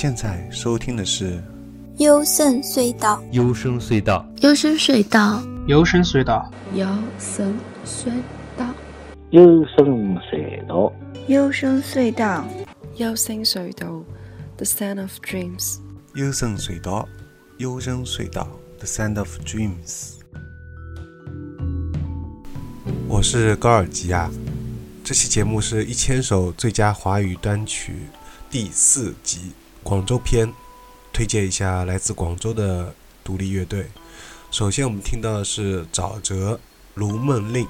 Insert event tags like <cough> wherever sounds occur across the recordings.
现在收听的是幽深隧道，幽深隧道，幽深隧道，幽深隧道，幽深隧道，幽深隧道，幽深隧道，幽深隧道，The Sound of Dreams，幽深隧道，幽深隧道，The Sound of Dreams。我是高尔基亚，这期节目是一千首最佳华语单曲第四集广州篇，推荐一下来自广州的独立乐队。首先我们听到的是沼泽《如梦令》。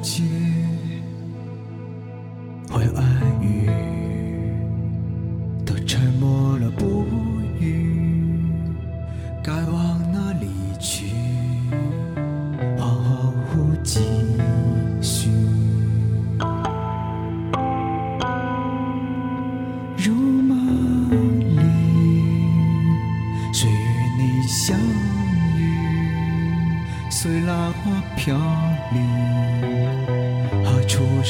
起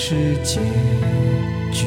是结局？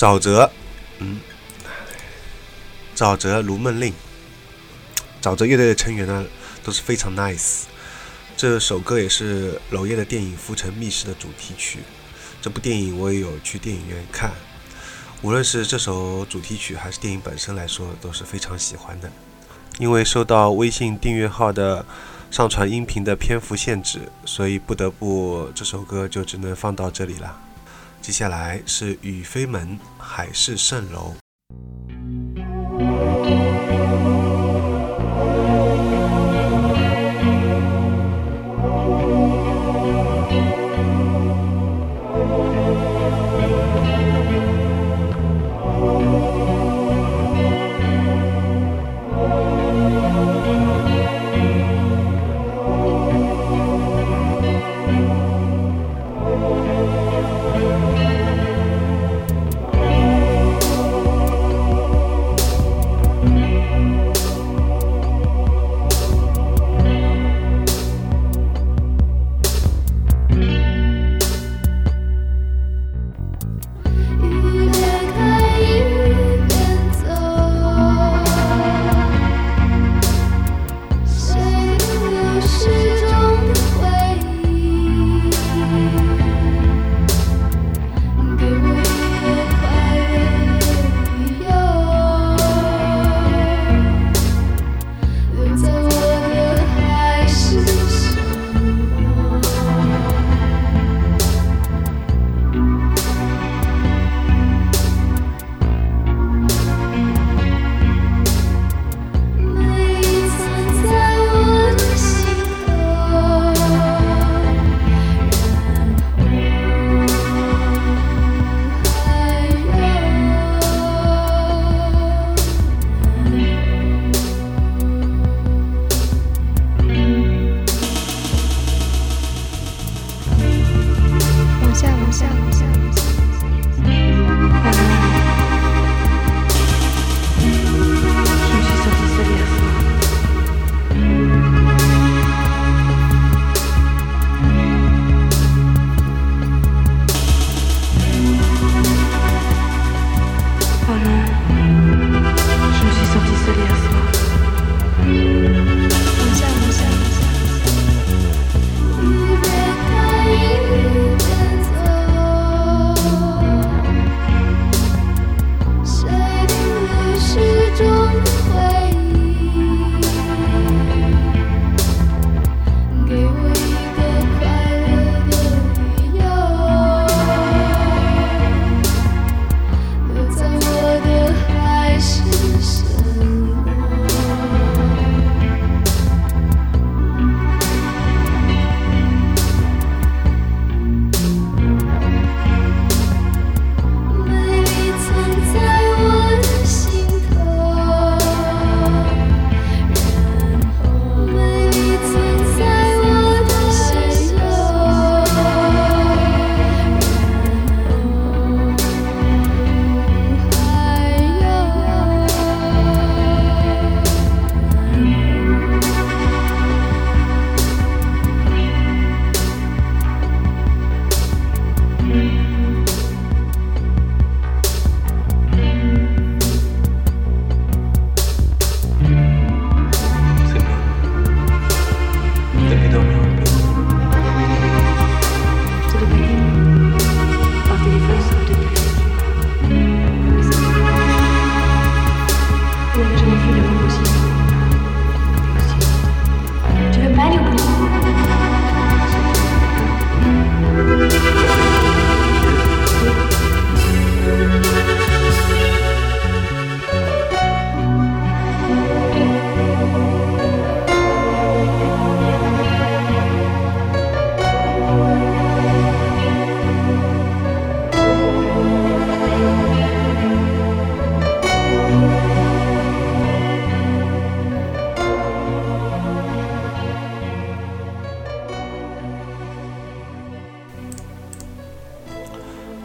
沼泽，嗯，沼泽如梦令。沼泽乐队的成员呢都是非常 nice。这首歌也是娄烨的电影《浮沉密室》的主题曲。这部电影我也有去电影院看。无论是这首主题曲还是电影本身来说，都是非常喜欢的。因为受到微信订阅号的上传音频的篇幅限制，所以不得不这首歌就只能放到这里了。接下来是雨飞门海市蜃楼。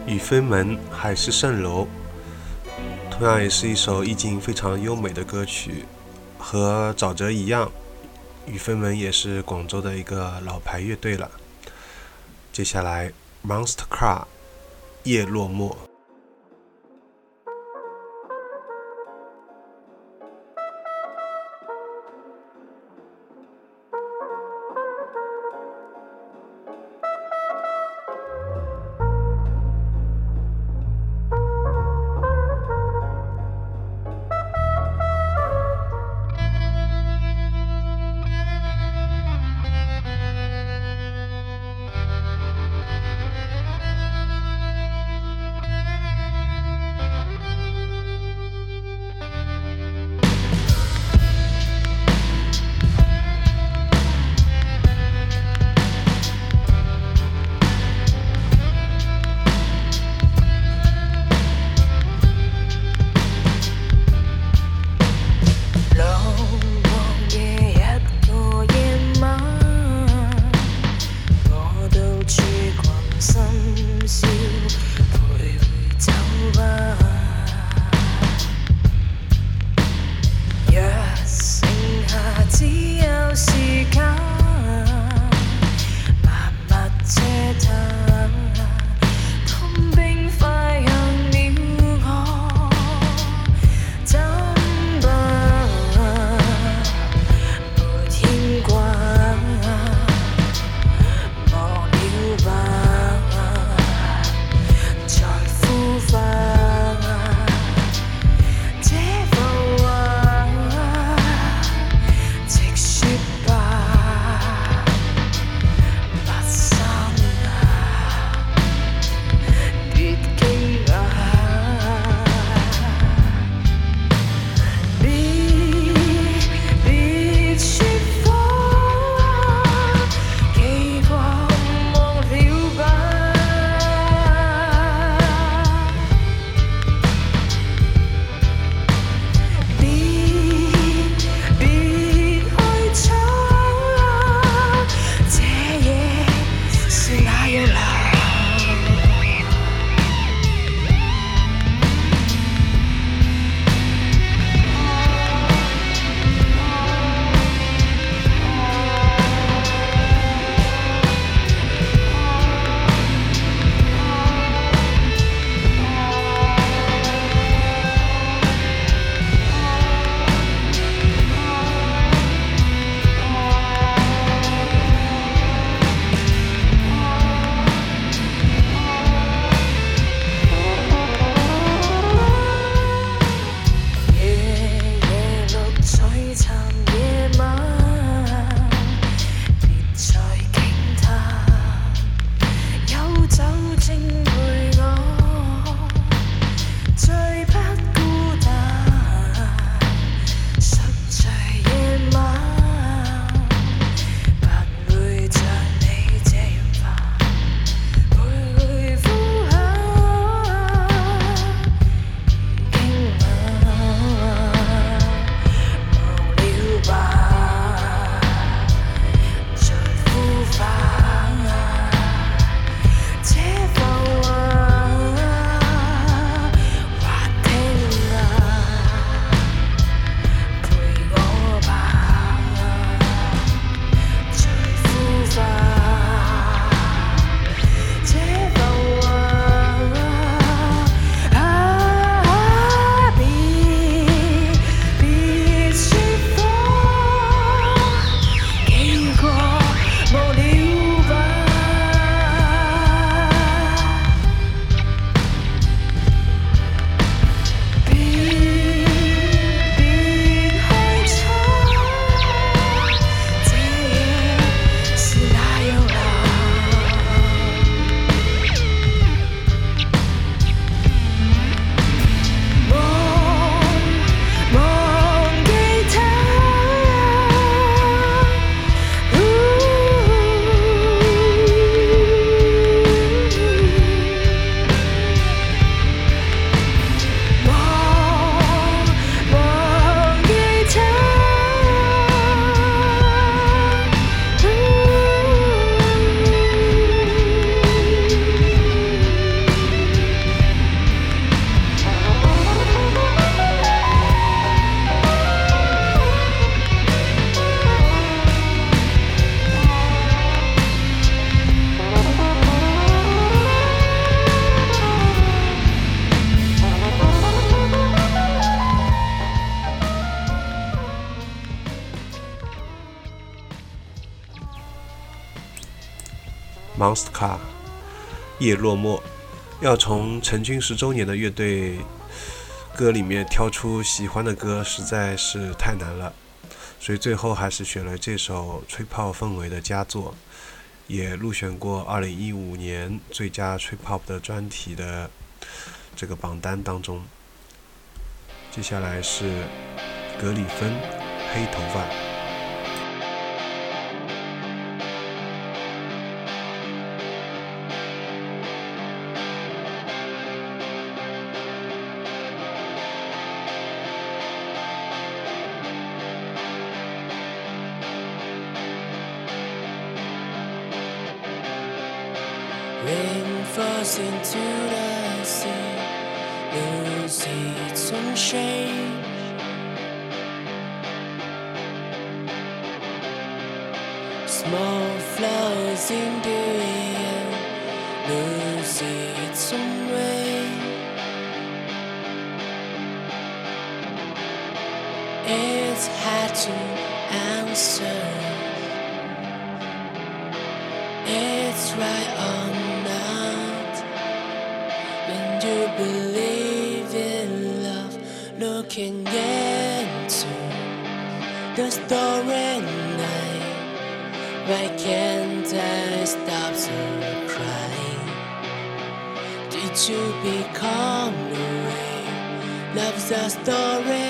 雨飞门海市蜃楼，同样也是一首意境非常优美的歌曲。和沼泽一样，雨飞门也是广州的一个老牌乐队了。接下来，Monster Car，夜落寞。夜落寞。要从成军十周年的乐队歌里面挑出喜欢的歌，实在是太难了，所以最后还是选了这首吹泡氛围的佳作，也入选过2015年最佳吹泡的专题的这个榜单当中。接下来是格里芬，黑头发。It's hard to answer. It's right or not. When you believe in love, looking into the story night. Why can't I stop the crying? Did you become the rain? Love's a story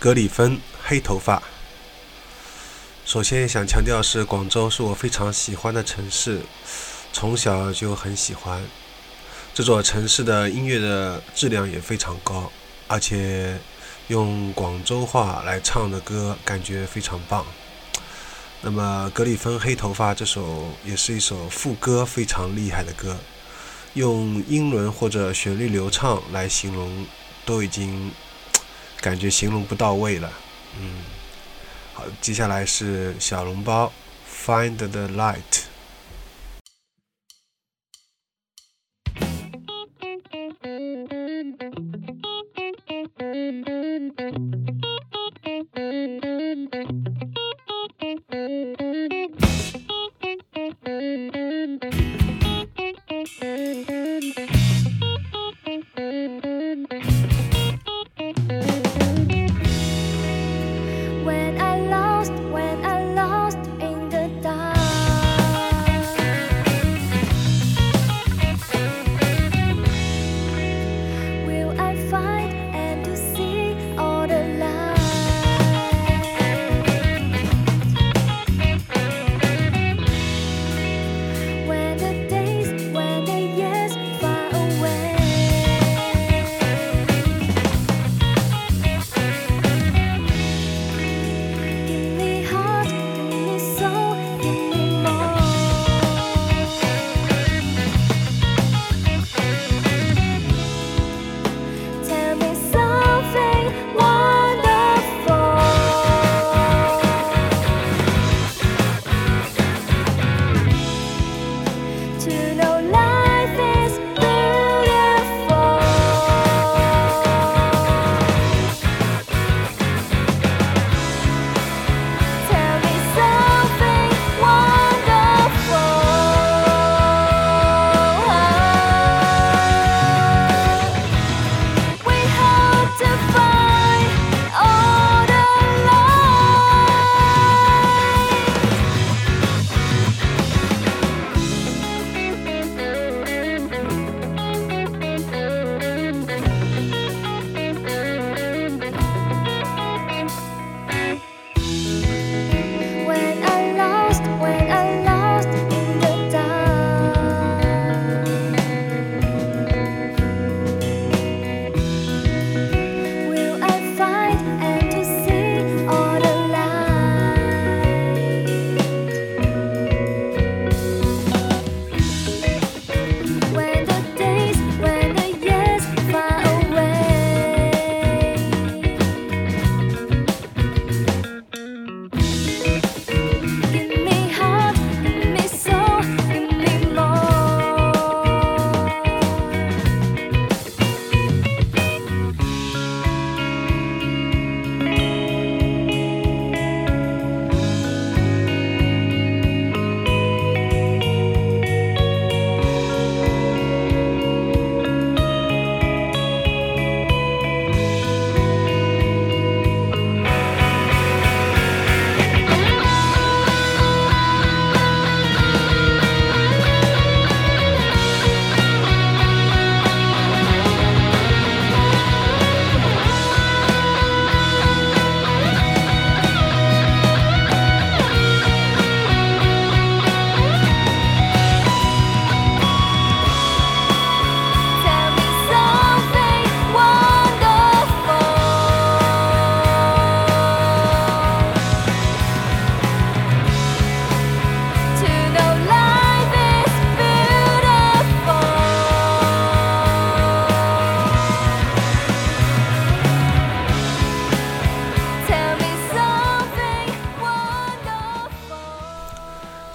格里芬黑头发。首先想强调是广州是我非常喜欢的城市，从小就很喜欢这座城市的音乐的质量也非常高，而且用广州话来唱的歌感觉非常棒。那么格里芬黑头发这首也是一首副歌非常厉害的歌，用英伦或者旋律流畅来形容都已经感觉形容不到位了，嗯。好，接下来是小笼包，Find the light。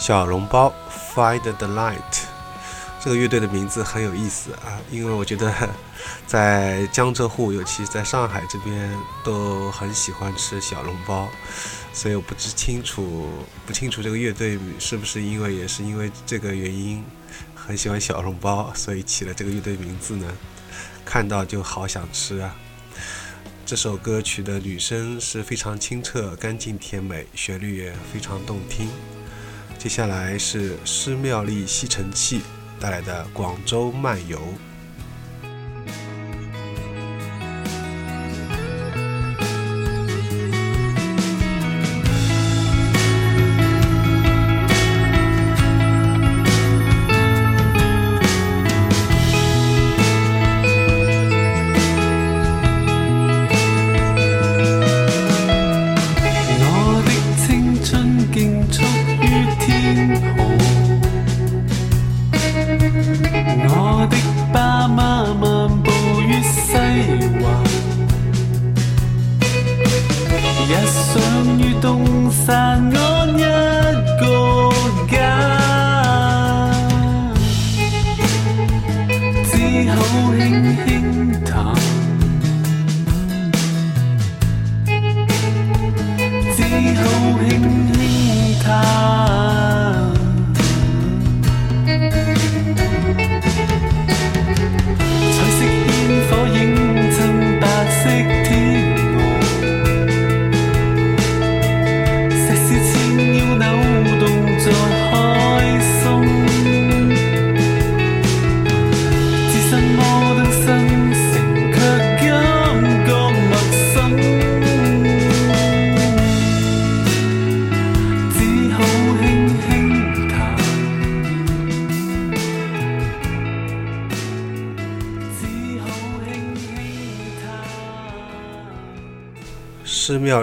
小笼包，Find the light。这个乐队的名字很有意思啊，因为我觉得 <laughs> 在江浙沪，尤其在上海这边，都很喜欢吃小笼包，所以我不知清楚，不清楚这个乐队是不是因为也是因为这个原因很喜欢小笼包，所以起了这个乐队名字呢？看到就好想吃啊！这首歌曲的女声是非常清澈、干净、甜美，旋律也非常动听。接下来是施妙丽吸尘器带来的广州漫游。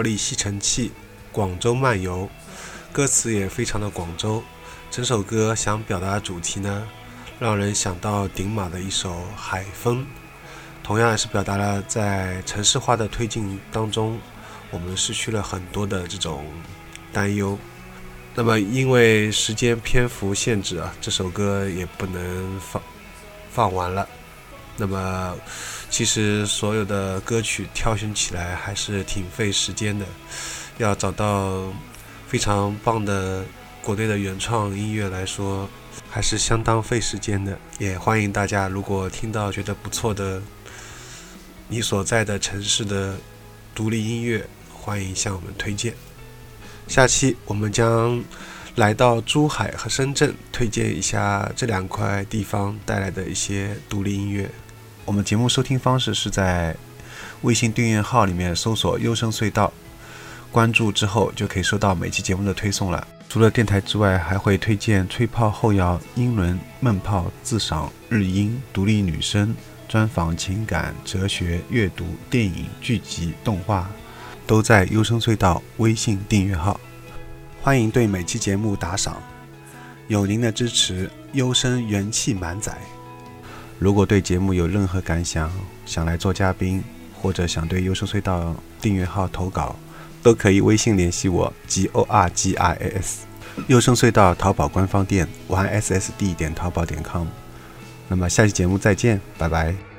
力吸尘器，广州漫游，歌词也非常的广州。整首歌想表达的主题呢，让人想到顶马的一首《海风》，同样也是表达了在城市化的推进当中，我们失去了很多的这种担忧。那么因为时间篇幅限制啊，这首歌也不能放放完了。那么其实所有的歌曲挑选起来还是挺费时间的，要找到非常棒的。国内的原创音乐来说，还是相当费时间的。也欢迎大家，如果听到觉得不错的，你所在的城市的独立音乐，欢迎向我们推荐。下期我们将来到珠海和深圳，推荐一下这两块地方带来的一些独立音乐。我们节目收听方式是在微信订阅号里面搜索“优声隧道”，关注之后就可以收到每期节目的推送了。除了电台之外，还会推荐吹泡后摇、英伦闷泡、自赏日音、独立女声、专访情感、哲学、阅读、电影、剧集、动画，都在优声隧道微信订阅号。欢迎对每期节目打赏，有您的支持，优声元气满载。如果对节目有任何感想，想来做嘉宾，或者想对优声隧道订阅号投稿。都可以微信联系我，g o r g i a s，优声隧道淘宝官方店，y s s d 点淘宝点 com。那么下期节目再见，拜拜。